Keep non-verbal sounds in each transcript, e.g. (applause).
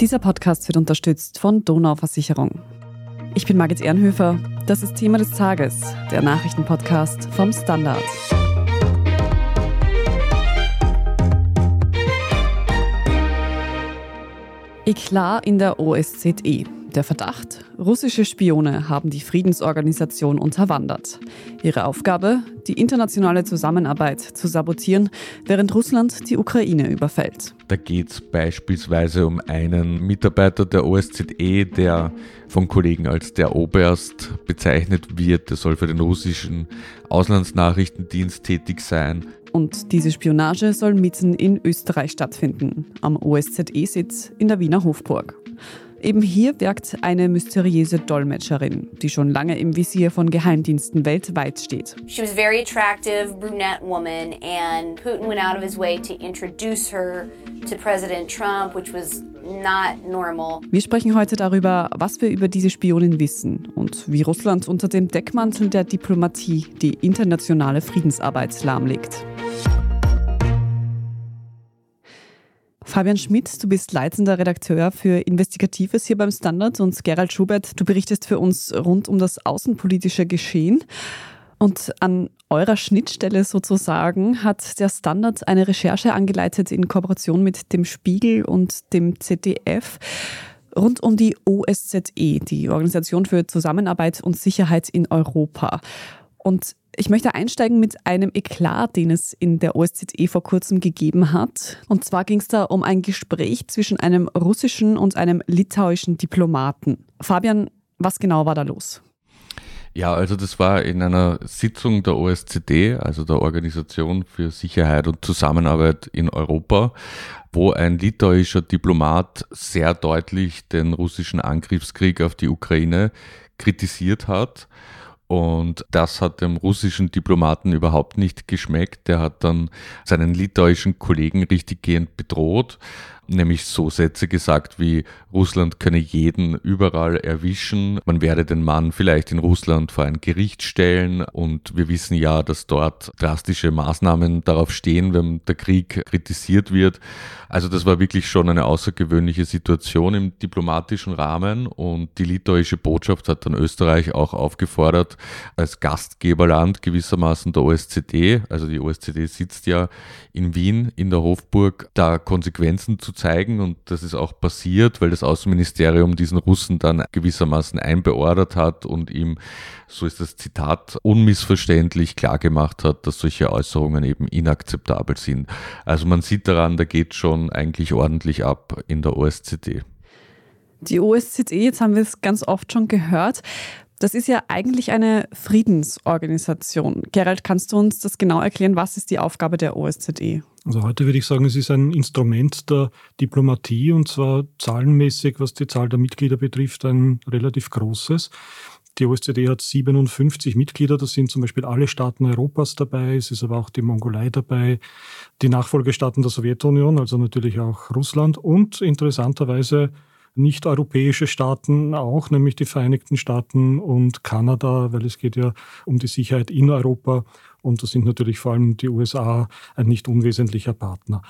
Dieser Podcast wird unterstützt von Donau Versicherung. Ich bin Margit Ehrenhöfer. Das ist Thema des Tages, der Nachrichtenpodcast vom Standard. Eklat in der OSZE. Der Verdacht, russische Spione haben die Friedensorganisation unterwandert. Ihre Aufgabe, die internationale Zusammenarbeit zu sabotieren, während Russland die Ukraine überfällt. Da geht es beispielsweise um einen Mitarbeiter der OSZE, der von Kollegen als der Oberst bezeichnet wird. Der soll für den russischen Auslandsnachrichtendienst tätig sein. Und diese Spionage soll mitten in Österreich stattfinden, am OSZE-Sitz in der Wiener Hofburg. Eben hier wirkt eine mysteriöse Dolmetscherin, die schon lange im Visier von Geheimdiensten weltweit steht. She was a very attractive brunette woman and Putin went out of his way to introduce her to President Trump, which was not normal. Wir sprechen heute darüber, was wir über diese Spionin wissen und wie Russland unter dem Deckmantel der Diplomatie die internationale Friedensarbeit lahmlegt. Fabian Schmidt, du bist leitender Redakteur für Investigatives hier beim Standard und Gerald Schubert, du berichtest für uns rund um das außenpolitische Geschehen. Und an eurer Schnittstelle sozusagen hat der Standard eine Recherche angeleitet in Kooperation mit dem Spiegel und dem ZDF rund um die OSZE, die Organisation für Zusammenarbeit und Sicherheit in Europa. Und ich möchte einsteigen mit einem Eklat, den es in der OSZE vor kurzem gegeben hat. Und zwar ging es da um ein Gespräch zwischen einem russischen und einem litauischen Diplomaten. Fabian, was genau war da los? Ja, also das war in einer Sitzung der OSZE, also der Organisation für Sicherheit und Zusammenarbeit in Europa, wo ein litauischer Diplomat sehr deutlich den russischen Angriffskrieg auf die Ukraine kritisiert hat und das hat dem russischen Diplomaten überhaupt nicht geschmeckt. Der hat dann seinen litauischen Kollegen richtiggehend bedroht nämlich so Sätze gesagt wie Russland könne jeden überall erwischen, man werde den Mann vielleicht in Russland vor ein Gericht stellen. Und wir wissen ja, dass dort drastische Maßnahmen darauf stehen, wenn der Krieg kritisiert wird. Also das war wirklich schon eine außergewöhnliche Situation im diplomatischen Rahmen. Und die litauische Botschaft hat dann Österreich auch aufgefordert, als Gastgeberland gewissermaßen der OSZE, also die OSZE sitzt ja in Wien in der Hofburg, da Konsequenzen zu zeigen und das ist auch passiert, weil das Außenministerium diesen Russen dann gewissermaßen einbeordert hat und ihm, so ist das Zitat, unmissverständlich klargemacht hat, dass solche Äußerungen eben inakzeptabel sind. Also man sieht daran, da geht schon eigentlich ordentlich ab in der OSZE. Die OSZE, jetzt haben wir es ganz oft schon gehört. Das ist ja eigentlich eine Friedensorganisation. Gerald, kannst du uns das genau erklären? Was ist die Aufgabe der OSZE? Also heute würde ich sagen, es ist ein Instrument der Diplomatie und zwar zahlenmäßig, was die Zahl der Mitglieder betrifft, ein relativ großes. Die OSZE hat 57 Mitglieder, das sind zum Beispiel alle Staaten Europas dabei, es ist aber auch die Mongolei dabei, die Nachfolgestaaten der Sowjetunion, also natürlich auch Russland und interessanterweise nicht-europäische Staaten auch, nämlich die Vereinigten Staaten und Kanada, weil es geht ja um die Sicherheit in Europa und da sind natürlich vor allem die USA ein nicht unwesentlicher Partner.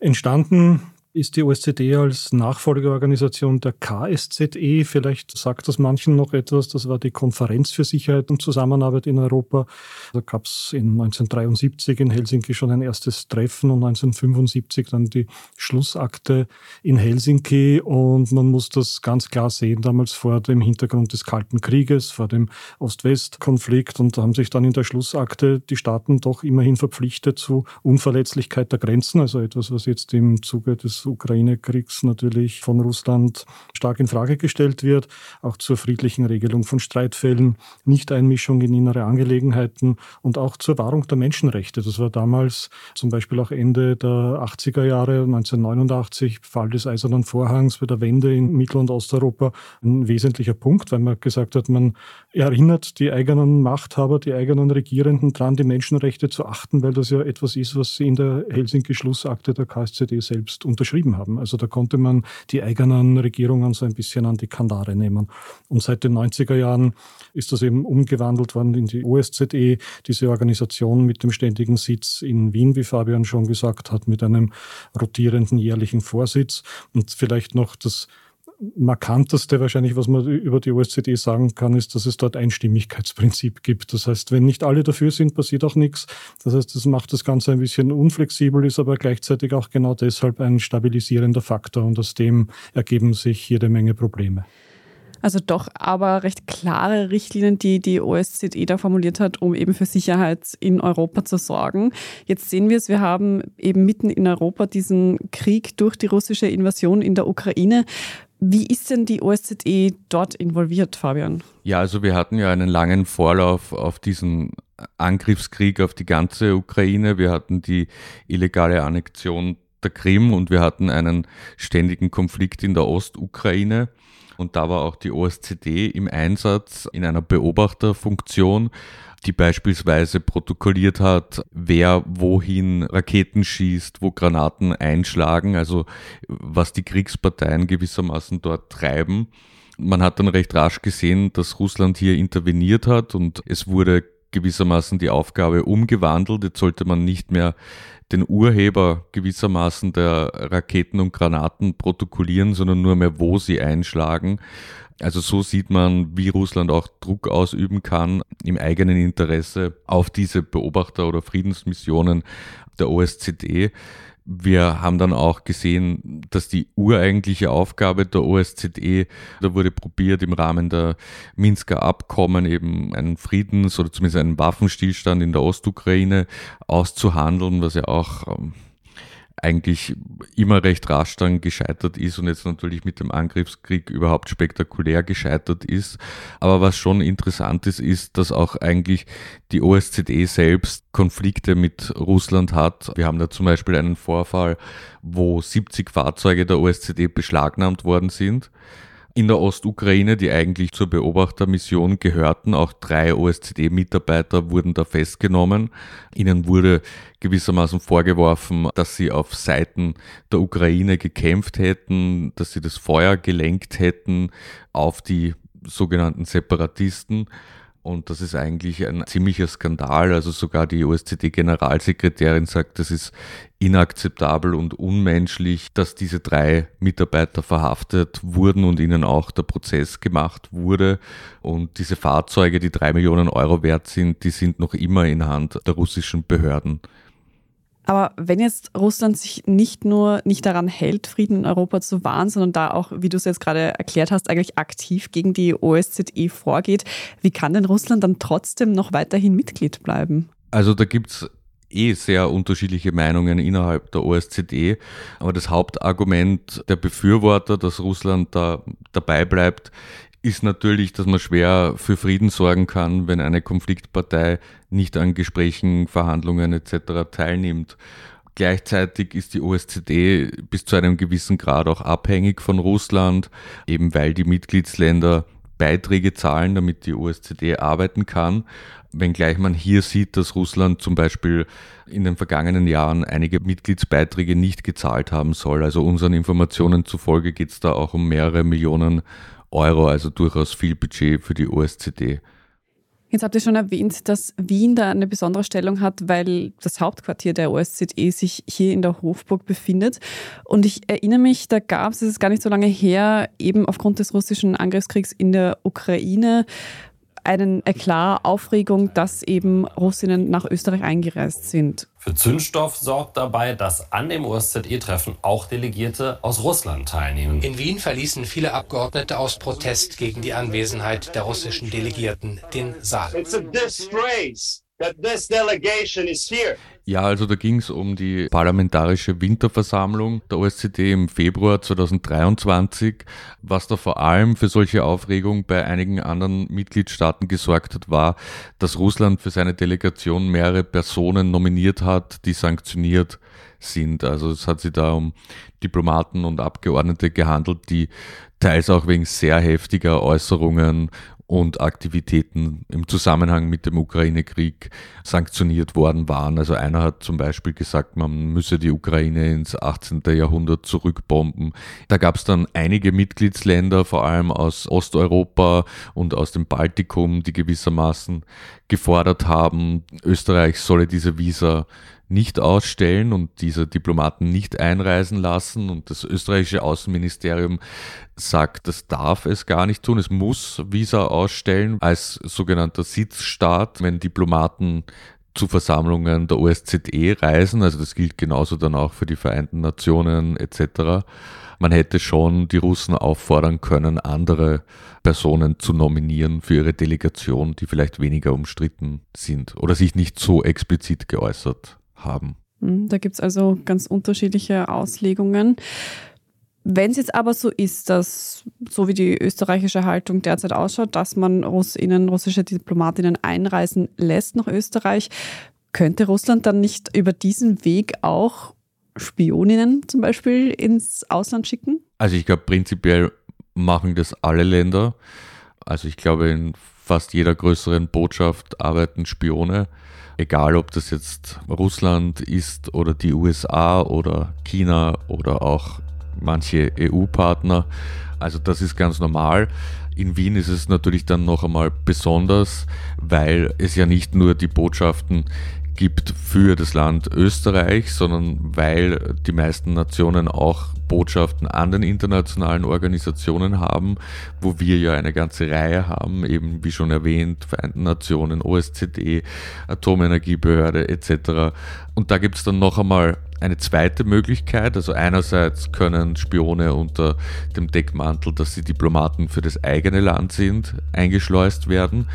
Entstanden ist die OSZE als Nachfolgeorganisation der KSZE. Vielleicht sagt das manchen noch etwas. Das war die Konferenz für Sicherheit und Zusammenarbeit in Europa. Da gab es in 1973 in Helsinki schon ein erstes Treffen und 1975 dann die Schlussakte in Helsinki. Und man muss das ganz klar sehen, damals vor dem Hintergrund des Kalten Krieges, vor dem Ost-West-Konflikt. Und da haben sich dann in der Schlussakte die Staaten doch immerhin verpflichtet zu Unverletzlichkeit der Grenzen, also etwas, was jetzt im Zuge des Ukraine-Kriegs natürlich von Russland stark in Frage gestellt wird, auch zur friedlichen Regelung von Streitfällen, Nichteinmischung in innere Angelegenheiten und auch zur Wahrung der Menschenrechte. Das war damals zum Beispiel auch Ende der 80er Jahre, 1989, Fall des Eisernen Vorhangs bei der Wende in Mittel- und Osteuropa, ein wesentlicher Punkt, weil man gesagt hat, man erinnert die eigenen Machthaber, die eigenen Regierenden daran, die Menschenrechte zu achten, weil das ja etwas ist, was sie in der Helsinki-Schlussakte der KSZD selbst unterstützt unterschrieben haben. Also da konnte man die eigenen Regierungen so ein bisschen an die Kandare nehmen. Und seit den 90er Jahren ist das eben umgewandelt worden in die OSZE, diese Organisation mit dem ständigen Sitz in Wien, wie Fabian schon gesagt hat, mit einem rotierenden jährlichen Vorsitz. Und vielleicht noch das markanteste wahrscheinlich, was man über die OSZE sagen kann, ist, dass es dort Einstimmigkeitsprinzip gibt. Das heißt, wenn nicht alle dafür sind, passiert auch nichts. Das heißt, das macht das Ganze ein bisschen unflexibel, ist aber gleichzeitig auch genau deshalb ein stabilisierender Faktor und aus dem ergeben sich jede Menge Probleme. Also doch aber recht klare Richtlinien, die die OSZE da formuliert hat, um eben für Sicherheit in Europa zu sorgen. Jetzt sehen wir es, wir haben eben mitten in Europa diesen Krieg durch die russische Invasion in der Ukraine. Wie ist denn die OSZE dort involviert, Fabian? Ja, also wir hatten ja einen langen Vorlauf auf diesen Angriffskrieg auf die ganze Ukraine. Wir hatten die illegale Annexion der Krim und wir hatten einen ständigen Konflikt in der Ostukraine. Und da war auch die OSZE im Einsatz in einer Beobachterfunktion die beispielsweise protokolliert hat, wer wohin Raketen schießt, wo Granaten einschlagen, also was die Kriegsparteien gewissermaßen dort treiben. Man hat dann recht rasch gesehen, dass Russland hier interveniert hat und es wurde gewissermaßen die Aufgabe umgewandelt. Jetzt sollte man nicht mehr den Urheber gewissermaßen der Raketen und Granaten protokollieren, sondern nur mehr, wo sie einschlagen. Also so sieht man, wie Russland auch Druck ausüben kann im eigenen Interesse auf diese Beobachter- oder Friedensmissionen der OSZE. Wir haben dann auch gesehen, dass die ureigentliche Aufgabe der OSZE, da wurde probiert im Rahmen der Minsker Abkommen eben einen Friedens- oder zumindest einen Waffenstillstand in der Ostukraine auszuhandeln, was ja auch ähm, eigentlich immer recht rasch dann gescheitert ist und jetzt natürlich mit dem Angriffskrieg überhaupt spektakulär gescheitert ist. Aber was schon interessant ist, ist, dass auch eigentlich die OSZE selbst Konflikte mit Russland hat. Wir haben da zum Beispiel einen Vorfall, wo 70 Fahrzeuge der OSZE beschlagnahmt worden sind in der Ostukraine, die eigentlich zur Beobachtermission gehörten. Auch drei OSZE-Mitarbeiter wurden da festgenommen. Ihnen wurde gewissermaßen vorgeworfen, dass sie auf Seiten der Ukraine gekämpft hätten, dass sie das Feuer gelenkt hätten auf die sogenannten Separatisten. Und das ist eigentlich ein ziemlicher Skandal. Also sogar die OSZE-Generalsekretärin sagt, das ist inakzeptabel und unmenschlich, dass diese drei Mitarbeiter verhaftet wurden und ihnen auch der Prozess gemacht wurde. Und diese Fahrzeuge, die drei Millionen Euro wert sind, die sind noch immer in Hand der russischen Behörden. Aber wenn jetzt Russland sich nicht nur nicht daran hält, Frieden in Europa zu wahren, sondern da auch, wie du es jetzt gerade erklärt hast, eigentlich aktiv gegen die OSZE vorgeht, wie kann denn Russland dann trotzdem noch weiterhin Mitglied bleiben? Also da gibt es eh sehr unterschiedliche Meinungen innerhalb der OSZE. Aber das Hauptargument der Befürworter, dass Russland da dabei bleibt, ist natürlich, dass man schwer für Frieden sorgen kann, wenn eine Konfliktpartei nicht an Gesprächen, Verhandlungen etc. teilnimmt. Gleichzeitig ist die OSZE bis zu einem gewissen Grad auch abhängig von Russland, eben weil die Mitgliedsländer Beiträge zahlen, damit die OSZE arbeiten kann. Wenngleich man hier sieht, dass Russland zum Beispiel in den vergangenen Jahren einige Mitgliedsbeiträge nicht gezahlt haben soll. Also unseren Informationen zufolge geht es da auch um mehrere Millionen Euro, also durchaus viel Budget für die OSZE. Jetzt habt ihr schon erwähnt, dass Wien da eine besondere Stellung hat, weil das Hauptquartier der OSZE sich hier in der Hofburg befindet. Und ich erinnere mich, da gab es, es ist gar nicht so lange her, eben aufgrund des russischen Angriffskriegs in der Ukraine, einen Eklat, Aufregung, dass eben Russinnen nach Österreich eingereist sind. Für Zündstoff sorgt dabei, dass an dem OSZE-Treffen auch Delegierte aus Russland teilnehmen. In Wien verließen viele Abgeordnete aus Protest gegen die Anwesenheit der russischen Delegierten den Saal. It's a disgrace. Ja, also da ging es um die parlamentarische Winterversammlung der OSZE im Februar 2023. Was da vor allem für solche Aufregung bei einigen anderen Mitgliedstaaten gesorgt hat, war, dass Russland für seine Delegation mehrere Personen nominiert hat, die sanktioniert sind. Also es hat sich da um Diplomaten und Abgeordnete gehandelt, die teils auch wegen sehr heftiger Äußerungen und Aktivitäten im Zusammenhang mit dem Ukraine-Krieg sanktioniert worden waren. Also einer hat zum Beispiel gesagt, man müsse die Ukraine ins 18. Jahrhundert zurückbomben. Da gab es dann einige Mitgliedsländer, vor allem aus Osteuropa und aus dem Baltikum, die gewissermaßen gefordert haben, Österreich solle diese Visa nicht ausstellen und diese Diplomaten nicht einreisen lassen. Und das österreichische Außenministerium sagt, das darf es gar nicht tun. Es muss Visa ausstellen als sogenannter Sitzstaat, wenn Diplomaten zu Versammlungen der OSZE reisen. Also das gilt genauso dann auch für die Vereinten Nationen etc. Man hätte schon die Russen auffordern können, andere Personen zu nominieren für ihre Delegation, die vielleicht weniger umstritten sind oder sich nicht so explizit geäußert haben. Hm, da gibt es also ganz unterschiedliche Auslegungen. Wenn es jetzt aber so ist, dass, so wie die österreichische Haltung derzeit ausschaut, dass man Russinnen, russische Diplomatinnen einreisen lässt nach Österreich, könnte Russland dann nicht über diesen Weg auch Spioninnen zum Beispiel ins Ausland schicken? Also ich glaube, prinzipiell machen das alle Länder. Also ich glaube, in fast jeder größeren Botschaft arbeiten Spione egal ob das jetzt Russland ist oder die USA oder China oder auch manche EU-Partner. Also das ist ganz normal. In Wien ist es natürlich dann noch einmal besonders, weil es ja nicht nur die Botschaften gibt für das Land Österreich, sondern weil die meisten Nationen auch Botschaften an den internationalen Organisationen haben, wo wir ja eine ganze Reihe haben, eben wie schon erwähnt, Vereinten Nationen, OSZE, Atomenergiebehörde etc. Und da gibt es dann noch einmal eine zweite Möglichkeit. Also einerseits können Spione unter dem Deckmantel, dass sie Diplomaten für das eigene Land sind, eingeschleust werden.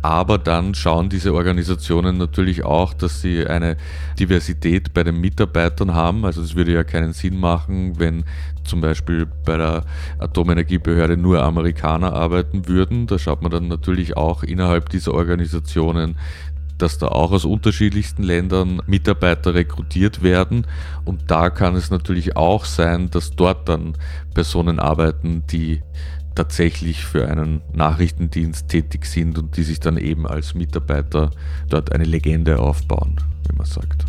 Aber dann schauen diese Organisationen natürlich auch, dass sie eine Diversität bei den Mitarbeitern haben. Also es würde ja keinen Sinn machen, wenn zum Beispiel bei der Atomenergiebehörde nur Amerikaner arbeiten würden. Da schaut man dann natürlich auch innerhalb dieser Organisationen, dass da auch aus unterschiedlichsten Ländern Mitarbeiter rekrutiert werden. Und da kann es natürlich auch sein, dass dort dann Personen arbeiten, die tatsächlich für einen Nachrichtendienst tätig sind und die sich dann eben als Mitarbeiter dort eine Legende aufbauen, wie man sagt.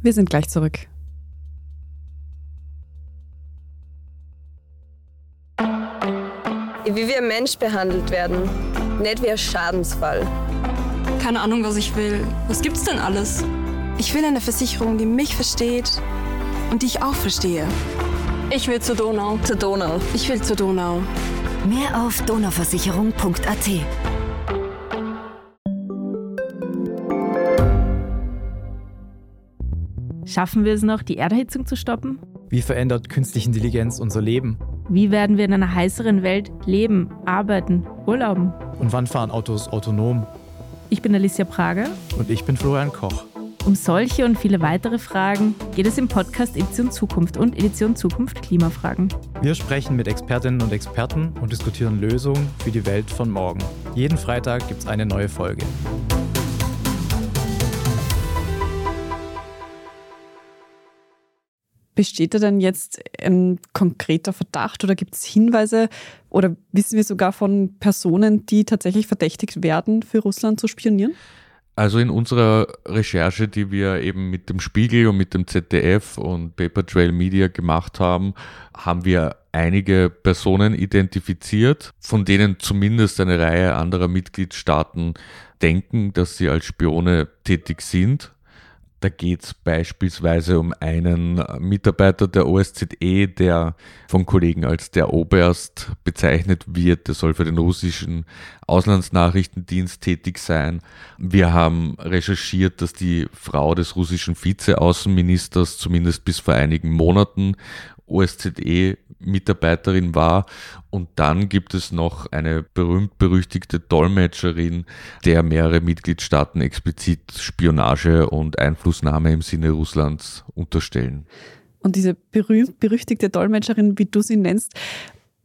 Wir sind gleich zurück. Wie wir Mensch behandelt werden, nicht wie ein Schadensfall keine Ahnung, was ich will. Was gibt's denn alles? Ich will eine Versicherung, die mich versteht und die ich auch verstehe. Ich will zur Donau. Zur Donau. Ich will zur Donau. Mehr auf donauversicherung.at. Schaffen wir es noch, die Erderhitzung zu stoppen? Wie verändert künstliche Intelligenz unser Leben? Wie werden wir in einer heißeren Welt leben, arbeiten, urlauben? Und wann fahren Autos autonom? Ich bin Alicia Prager. Und ich bin Florian Koch. Um solche und viele weitere Fragen geht es im Podcast Edition Zukunft und Edition Zukunft Klimafragen. Wir sprechen mit Expertinnen und Experten und diskutieren Lösungen für die Welt von morgen. Jeden Freitag gibt es eine neue Folge. Besteht da denn jetzt ein konkreter Verdacht oder gibt es Hinweise oder wissen wir sogar von Personen, die tatsächlich verdächtigt werden, für Russland zu spionieren? Also in unserer Recherche, die wir eben mit dem Spiegel und mit dem ZDF und Paper Trail Media gemacht haben, haben wir einige Personen identifiziert, von denen zumindest eine Reihe anderer Mitgliedstaaten denken, dass sie als Spione tätig sind. Da geht es beispielsweise um einen Mitarbeiter der OSZE, der von Kollegen als der Oberst bezeichnet wird. Der soll für den russischen Auslandsnachrichtendienst tätig sein. Wir haben recherchiert, dass die Frau des russischen Vizeaußenministers zumindest bis vor einigen Monaten OSZE Mitarbeiterin war. Und dann gibt es noch eine berühmt-berüchtigte Dolmetscherin, der mehrere Mitgliedstaaten explizit Spionage und Einflussnahme im Sinne Russlands unterstellen. Und diese berühmt-berüchtigte Dolmetscherin, wie du sie nennst,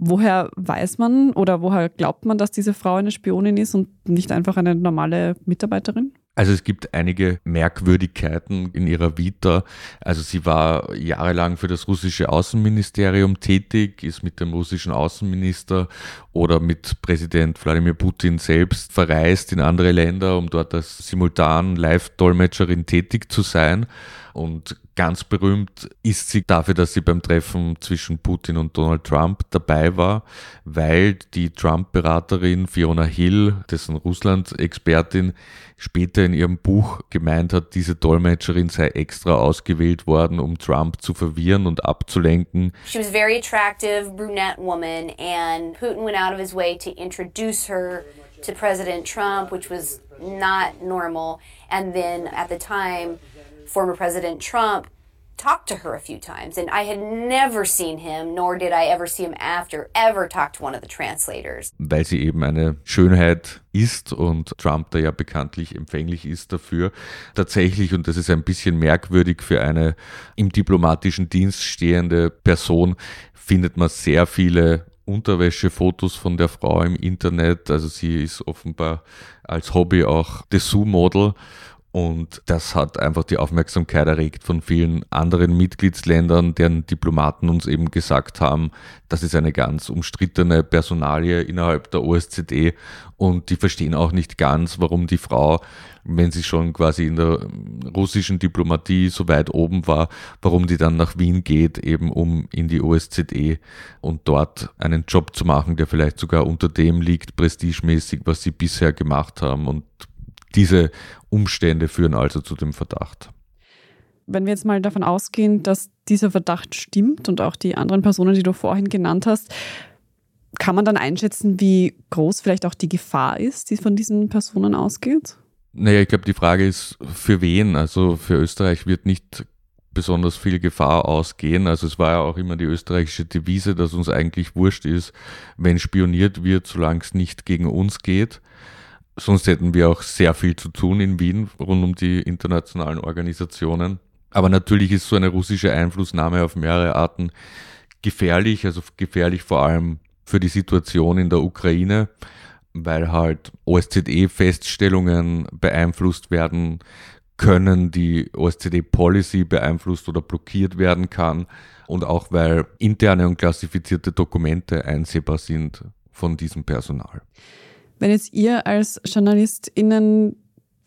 Woher weiß man oder woher glaubt man, dass diese Frau eine Spionin ist und nicht einfach eine normale Mitarbeiterin? Also es gibt einige Merkwürdigkeiten in ihrer Vita. Also sie war jahrelang für das russische Außenministerium tätig, ist mit dem russischen Außenminister oder mit Präsident Wladimir Putin selbst verreist in andere Länder, um dort als simultan Live-Dolmetscherin tätig zu sein. Und ganz berühmt ist sie dafür, dass sie beim Treffen zwischen Putin und Donald Trump dabei war, weil die Trump-Beraterin Fiona Hill, dessen Russland-Expertin, später in ihrem Buch gemeint hat, diese Dolmetscherin sei extra ausgewählt worden, um Trump zu verwirren und abzulenken. She was a very attractive brunette woman and Putin went out of his way to introduce her to President Trump, which was not normal. And then at the time, former President Trump talked to her a few times, and I had never seen him, nor did I ever see him after, ever talk to one of the translators. Weil sie eben eine Schönheit ist und Trump da ja bekanntlich empfänglich ist dafür. Tatsächlich, und das ist ein bisschen merkwürdig für eine im diplomatischen Dienst stehende Person, findet man sehr viele Unterwäschefotos von der Frau im Internet. Also sie ist offenbar als Hobby auch Dessous-Model und das hat einfach die Aufmerksamkeit erregt von vielen anderen Mitgliedsländern, deren Diplomaten uns eben gesagt haben, das ist eine ganz umstrittene Personalie innerhalb der OSZE und die verstehen auch nicht ganz, warum die Frau, wenn sie schon quasi in der russischen Diplomatie so weit oben war, warum die dann nach Wien geht, eben um in die OSZE und dort einen Job zu machen, der vielleicht sogar unter dem liegt, prestigemäßig, was sie bisher gemacht haben. Und diese Umstände führen also zu dem Verdacht. Wenn wir jetzt mal davon ausgehen, dass dieser Verdacht stimmt und auch die anderen Personen, die du vorhin genannt hast, kann man dann einschätzen, wie groß vielleicht auch die Gefahr ist, die von diesen Personen ausgeht? Naja, ich glaube, die Frage ist, für wen? Also für Österreich wird nicht besonders viel Gefahr ausgehen. Also es war ja auch immer die österreichische Devise, dass uns eigentlich wurscht ist, wenn spioniert wird, solange es nicht gegen uns geht. Sonst hätten wir auch sehr viel zu tun in Wien rund um die internationalen Organisationen. Aber natürlich ist so eine russische Einflussnahme auf mehrere Arten gefährlich, also gefährlich vor allem für die Situation in der Ukraine, weil halt OSZE-Feststellungen beeinflusst werden können, die OSZE-Policy beeinflusst oder blockiert werden kann und auch weil interne und klassifizierte Dokumente einsehbar sind von diesem Personal. Wenn jetzt ihr als JournalistInnen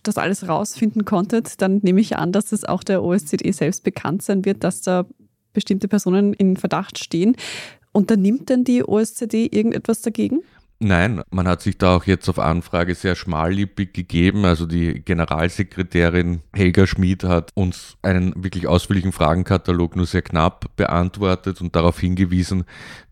das alles rausfinden konntet, dann nehme ich an, dass es auch der OSZE selbst bekannt sein wird, dass da bestimmte Personen in Verdacht stehen. Unternimmt denn die OSZE irgendetwas dagegen? Nein, man hat sich da auch jetzt auf Anfrage sehr schmallippig gegeben. Also die Generalsekretärin Helga Schmid hat uns einen wirklich ausführlichen Fragenkatalog nur sehr knapp beantwortet und darauf hingewiesen,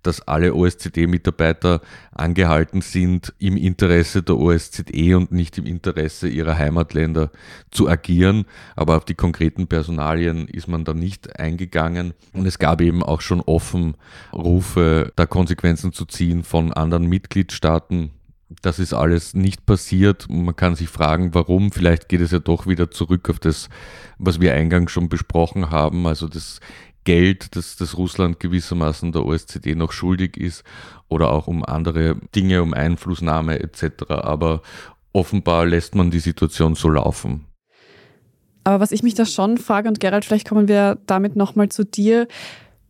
dass alle OSZE-Mitarbeiter angehalten sind, im Interesse der OSZE und nicht im Interesse ihrer Heimatländer zu agieren. Aber auf die konkreten Personalien ist man da nicht eingegangen. Und es gab eben auch schon offen Rufe, da Konsequenzen zu ziehen von anderen Mitgliedstaaten. Das ist alles nicht passiert. Man kann sich fragen, warum. Vielleicht geht es ja doch wieder zurück auf das, was wir eingangs schon besprochen haben. Also das Geld, das, das Russland gewissermaßen der OSZE noch schuldig ist oder auch um andere Dinge, um Einflussnahme etc. Aber offenbar lässt man die Situation so laufen. Aber was ich mich da schon frage, und Gerald, vielleicht kommen wir damit nochmal zu dir,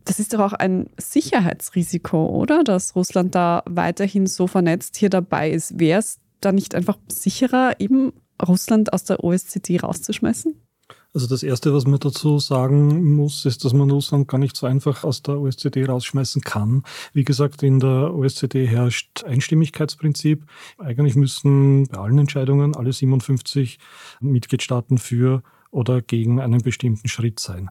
das ist doch auch ein Sicherheitsrisiko, oder? Dass Russland da weiterhin so vernetzt hier dabei ist. Wäre es da nicht einfach sicherer, eben Russland aus der OSZE rauszuschmeißen? Also das Erste, was man dazu sagen muss, ist, dass man Russland gar nicht so einfach aus der OSZE rausschmeißen kann. Wie gesagt, in der OSZE herrscht Einstimmigkeitsprinzip. Eigentlich müssen bei allen Entscheidungen alle 57 Mitgliedstaaten für oder gegen einen bestimmten Schritt sein.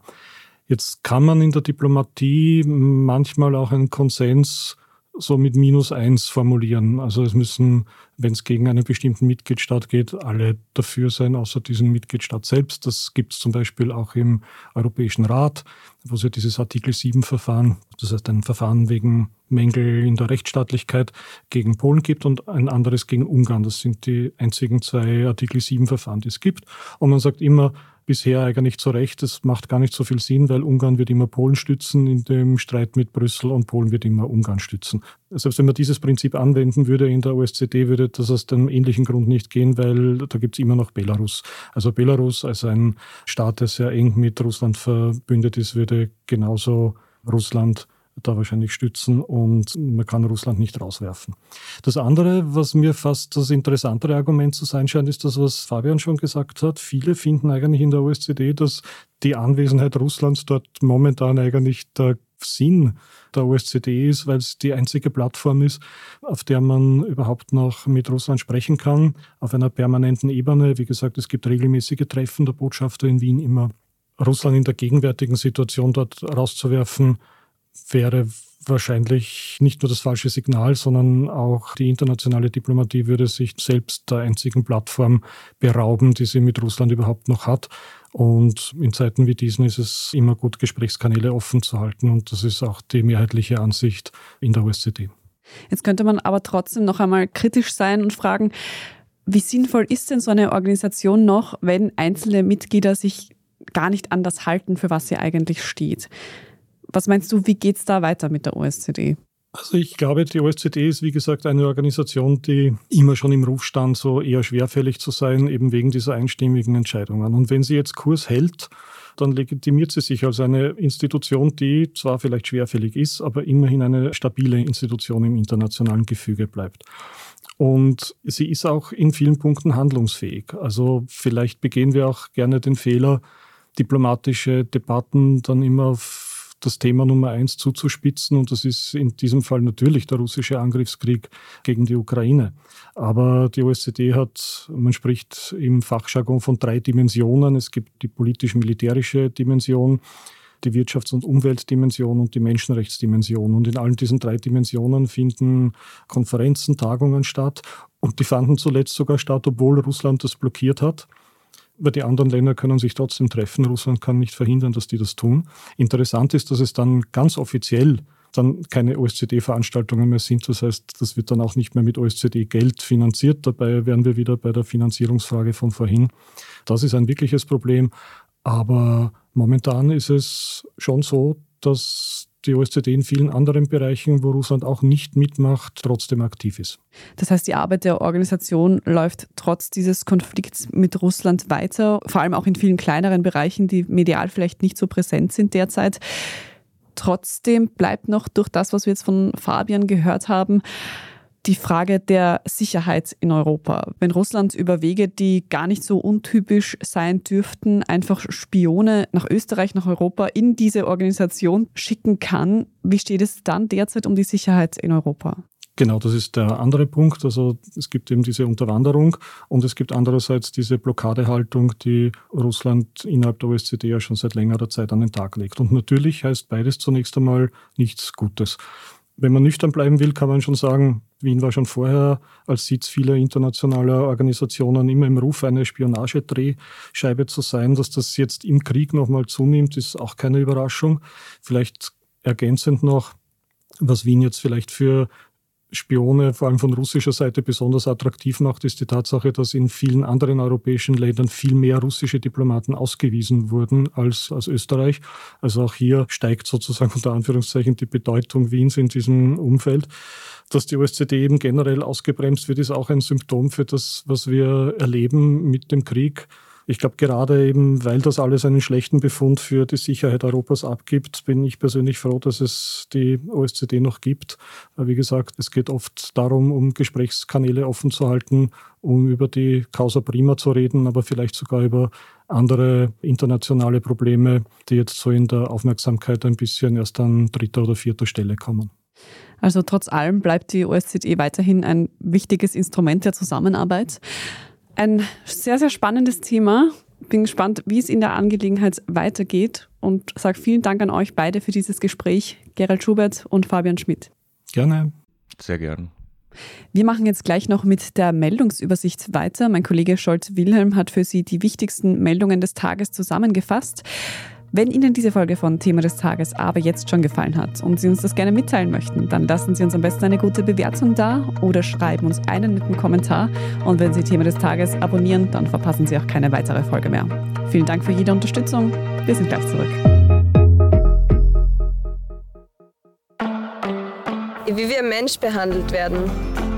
Jetzt kann man in der Diplomatie manchmal auch einen Konsens so mit minus eins formulieren. Also es müssen, wenn es gegen einen bestimmten Mitgliedstaat geht, alle dafür sein, außer diesem Mitgliedstaat selbst. Das gibt es zum Beispiel auch im Europäischen Rat, wo es ja dieses Artikel 7-Verfahren, das heißt ein Verfahren wegen Mängel in der Rechtsstaatlichkeit gegen Polen gibt und ein anderes gegen Ungarn. Das sind die einzigen zwei Artikel 7-Verfahren, die es gibt. Und man sagt immer, bisher eigentlich zu Recht. Das macht gar nicht so viel Sinn, weil Ungarn wird immer Polen stützen in dem Streit mit Brüssel und Polen wird immer Ungarn stützen. Selbst wenn man dieses Prinzip anwenden würde in der OSZE, würde das aus dem ähnlichen Grund nicht gehen, weil da gibt es immer noch Belarus. Also Belarus als ein Staat, der sehr eng mit Russland verbündet ist, würde genauso Russland da wahrscheinlich stützen und man kann Russland nicht rauswerfen. Das andere, was mir fast das interessantere Argument zu sein scheint, ist das, was Fabian schon gesagt hat. Viele finden eigentlich in der OSZE, dass die Anwesenheit Russlands dort momentan eigentlich der Sinn der OSZE ist, weil es die einzige Plattform ist, auf der man überhaupt noch mit Russland sprechen kann, auf einer permanenten Ebene. Wie gesagt, es gibt regelmäßige Treffen der Botschafter in Wien immer. Russland in der gegenwärtigen Situation dort rauszuwerfen, wäre wahrscheinlich nicht nur das falsche Signal, sondern auch die internationale Diplomatie würde sich selbst der einzigen Plattform berauben, die sie mit Russland überhaupt noch hat. Und in Zeiten wie diesen ist es immer gut, Gesprächskanäle offen zu halten. Und das ist auch die mehrheitliche Ansicht in der OSZE. Jetzt könnte man aber trotzdem noch einmal kritisch sein und fragen, wie sinnvoll ist denn so eine Organisation noch, wenn einzelne Mitglieder sich gar nicht an das halten, für was sie eigentlich steht? Was meinst du, wie geht es da weiter mit der OSZE? Also ich glaube, die OSZE ist wie gesagt eine Organisation, die immer schon im Ruf stand, so eher schwerfällig zu sein, eben wegen dieser einstimmigen Entscheidungen. Und wenn sie jetzt Kurs hält, dann legitimiert sie sich als eine Institution, die zwar vielleicht schwerfällig ist, aber immerhin eine stabile Institution im internationalen Gefüge bleibt. Und sie ist auch in vielen Punkten handlungsfähig. Also vielleicht begehen wir auch gerne den Fehler, diplomatische Debatten dann immer auf das Thema Nummer eins zuzuspitzen. Und das ist in diesem Fall natürlich der russische Angriffskrieg gegen die Ukraine. Aber die OSZE hat, man spricht im Fachjargon von drei Dimensionen. Es gibt die politisch-militärische Dimension, die Wirtschafts- und Umweltdimension und die Menschenrechtsdimension. Und in allen diesen drei Dimensionen finden Konferenzen, Tagungen statt. Und die fanden zuletzt sogar statt, obwohl Russland das blockiert hat aber die anderen Länder können sich trotzdem treffen. Russland kann nicht verhindern, dass die das tun. Interessant ist, dass es dann ganz offiziell dann keine OSZE-Veranstaltungen mehr sind. Das heißt, das wird dann auch nicht mehr mit OSZE-Geld finanziert. Dabei wären wir wieder bei der Finanzierungsfrage von vorhin. Das ist ein wirkliches Problem. Aber momentan ist es schon so, dass die OSZE in vielen anderen Bereichen, wo Russland auch nicht mitmacht, trotzdem aktiv ist. Das heißt, die Arbeit der Organisation läuft trotz dieses Konflikts mit Russland weiter, vor allem auch in vielen kleineren Bereichen, die medial vielleicht nicht so präsent sind derzeit. Trotzdem bleibt noch durch das, was wir jetzt von Fabian gehört haben, die Frage der Sicherheit in Europa. Wenn Russland über Wege, die gar nicht so untypisch sein dürften, einfach Spione nach Österreich, nach Europa in diese Organisation schicken kann, wie steht es dann derzeit um die Sicherheit in Europa? Genau, das ist der andere Punkt. Also es gibt eben diese Unterwanderung und es gibt andererseits diese Blockadehaltung, die Russland innerhalb der OSZE ja schon seit längerer Zeit an den Tag legt. Und natürlich heißt beides zunächst einmal nichts Gutes. Wenn man nüchtern bleiben will, kann man schon sagen, Wien war schon vorher als Sitz vieler internationaler Organisationen immer im Ruf, eine Spionagedrehscheibe zu sein. Dass das jetzt im Krieg nochmal zunimmt, ist auch keine Überraschung. Vielleicht ergänzend noch, was Wien jetzt vielleicht für Spione, vor allem von russischer Seite, besonders attraktiv macht, ist die Tatsache, dass in vielen anderen europäischen Ländern viel mehr russische Diplomaten ausgewiesen wurden als aus Österreich. Also auch hier steigt sozusagen (laughs) unter Anführungszeichen die Bedeutung Wiens in diesem Umfeld. Dass die OSZE eben generell ausgebremst wird, ist auch ein Symptom für das, was wir erleben mit dem Krieg ich glaube, gerade eben, weil das alles einen schlechten Befund für die Sicherheit Europas abgibt, bin ich persönlich froh, dass es die OSZE noch gibt. Wie gesagt, es geht oft darum, um Gesprächskanäle offen zu halten, um über die Causa Prima zu reden, aber vielleicht sogar über andere internationale Probleme, die jetzt so in der Aufmerksamkeit ein bisschen erst an dritter oder vierter Stelle kommen. Also trotz allem bleibt die OSZE weiterhin ein wichtiges Instrument der Zusammenarbeit. Ein sehr, sehr spannendes Thema. Bin gespannt, wie es in der Angelegenheit weitergeht und sage vielen Dank an euch beide für dieses Gespräch, Gerald Schubert und Fabian Schmidt. Gerne. Sehr gern. Wir machen jetzt gleich noch mit der Meldungsübersicht weiter. Mein Kollege Scholz Wilhelm hat für Sie die wichtigsten Meldungen des Tages zusammengefasst. Wenn Ihnen diese Folge von Thema des Tages aber jetzt schon gefallen hat und Sie uns das gerne mitteilen möchten, dann lassen Sie uns am besten eine gute Bewertung da oder schreiben uns einen netten Kommentar. Und wenn Sie Thema des Tages abonnieren, dann verpassen Sie auch keine weitere Folge mehr. Vielen Dank für jede Unterstützung. Wir sind gleich zurück. Wie wir Mensch behandelt werden,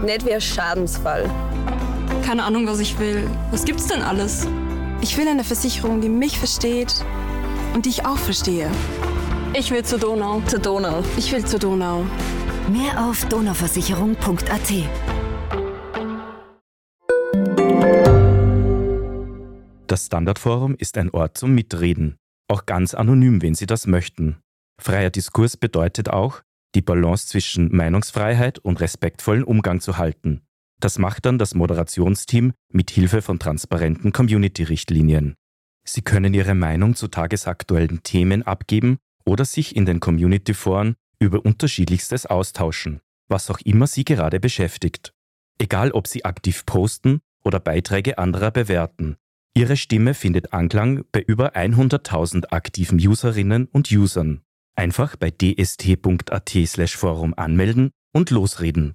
nicht wie ein Schadensfall. Keine Ahnung, was ich will. Was gibt's denn alles? Ich will eine Versicherung, die mich versteht und die ich auch verstehe. Ich will zur Donau. Zur Donau. Ich will zur Donau. Mehr auf donauversicherung.at. Das Standardforum ist ein Ort zum Mitreden, auch ganz anonym, wenn Sie das möchten. Freier Diskurs bedeutet auch, die Balance zwischen Meinungsfreiheit und respektvollen Umgang zu halten. Das macht dann das Moderationsteam mit Hilfe von transparenten Community-Richtlinien. Sie können Ihre Meinung zu tagesaktuellen Themen abgeben oder sich in den Community-Foren über unterschiedlichstes austauschen, was auch immer Sie gerade beschäftigt. Egal ob Sie aktiv posten oder Beiträge anderer bewerten. Ihre Stimme findet Anklang bei über 100.000 aktiven Userinnen und Usern. Einfach bei dst.at/forum anmelden und losreden.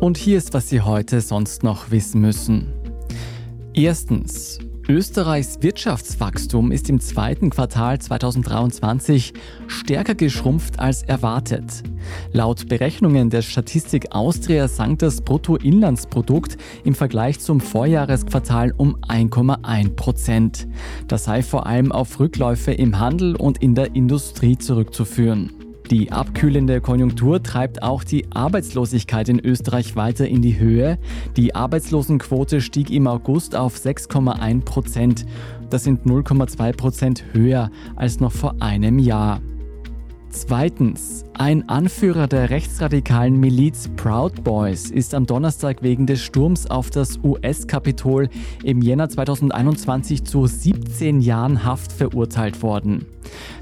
Und hier ist, was Sie heute sonst noch wissen müssen. Erstens. Österreichs Wirtschaftswachstum ist im zweiten Quartal 2023 stärker geschrumpft als erwartet. Laut Berechnungen der Statistik Austria sank das Bruttoinlandsprodukt im Vergleich zum Vorjahresquartal um 1,1 Prozent. Das sei vor allem auf Rückläufe im Handel und in der Industrie zurückzuführen. Die abkühlende Konjunktur treibt auch die Arbeitslosigkeit in Österreich weiter in die Höhe. Die Arbeitslosenquote stieg im August auf 6,1 Prozent. Das sind 0,2 Prozent höher als noch vor einem Jahr. Zweitens, ein Anführer der rechtsradikalen Miliz Proud Boys ist am Donnerstag wegen des Sturms auf das US-Kapitol im Jänner 2021 zu 17 Jahren Haft verurteilt worden.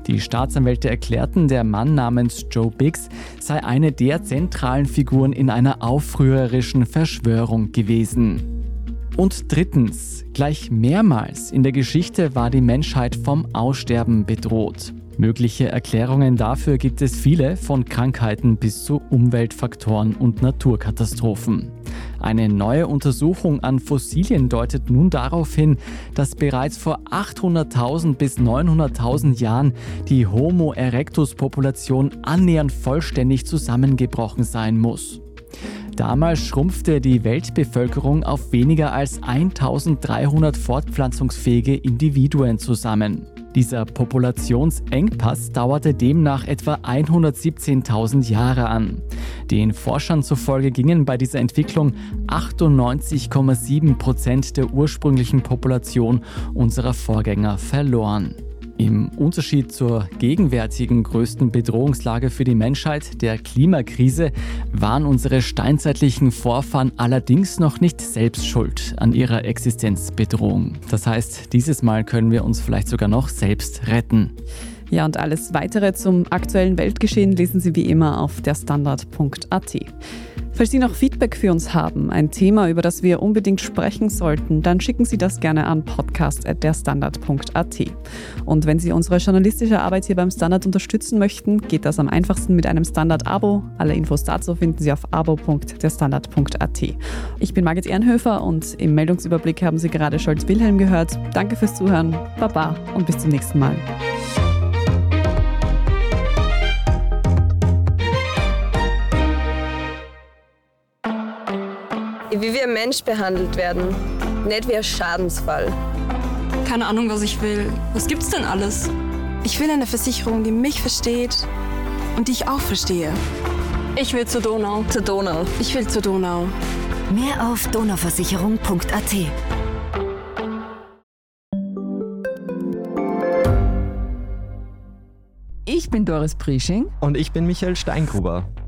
Die Staatsanwälte erklärten, der Mann namens Joe Biggs sei eine der zentralen Figuren in einer aufrührerischen Verschwörung gewesen. Und drittens, gleich mehrmals in der Geschichte war die Menschheit vom Aussterben bedroht. Mögliche Erklärungen dafür gibt es viele, von Krankheiten bis zu Umweltfaktoren und Naturkatastrophen. Eine neue Untersuchung an Fossilien deutet nun darauf hin, dass bereits vor 800.000 bis 900.000 Jahren die Homo erectus-Population annähernd vollständig zusammengebrochen sein muss. Damals schrumpfte die Weltbevölkerung auf weniger als 1300 fortpflanzungsfähige Individuen zusammen. Dieser Populationsengpass dauerte demnach etwa 117.000 Jahre an. Den Forschern zufolge gingen bei dieser Entwicklung 98,7 Prozent der ursprünglichen Population unserer Vorgänger verloren. Im Unterschied zur gegenwärtigen größten Bedrohungslage für die Menschheit, der Klimakrise, waren unsere steinzeitlichen Vorfahren allerdings noch nicht selbst schuld an ihrer Existenzbedrohung. Das heißt, dieses Mal können wir uns vielleicht sogar noch selbst retten. Ja, und alles weitere zum aktuellen Weltgeschehen lesen Sie wie immer auf derstandard.at. Falls Sie noch Feedback für uns haben, ein Thema, über das wir unbedingt sprechen sollten, dann schicken Sie das gerne an podcast.derstandard.at. Und wenn Sie unsere journalistische Arbeit hier beim Standard unterstützen möchten, geht das am einfachsten mit einem Standard-Abo. Alle Infos dazu finden Sie auf abo.derstandard.at. Ich bin Margit Ehrenhöfer und im Meldungsüberblick haben Sie gerade Scholz Wilhelm gehört. Danke fürs Zuhören, Baba und bis zum nächsten Mal. Mensch behandelt werden, nicht wie ein Schadensfall. Keine Ahnung, was ich will. Was gibt's denn alles? Ich will eine Versicherung, die mich versteht und die ich auch verstehe. Ich will zur Donau. Zur Donau. Ich will zur Donau. Mehr auf donauversicherung.at. Ich bin Doris Prisching. Und ich bin Michael Steingruber.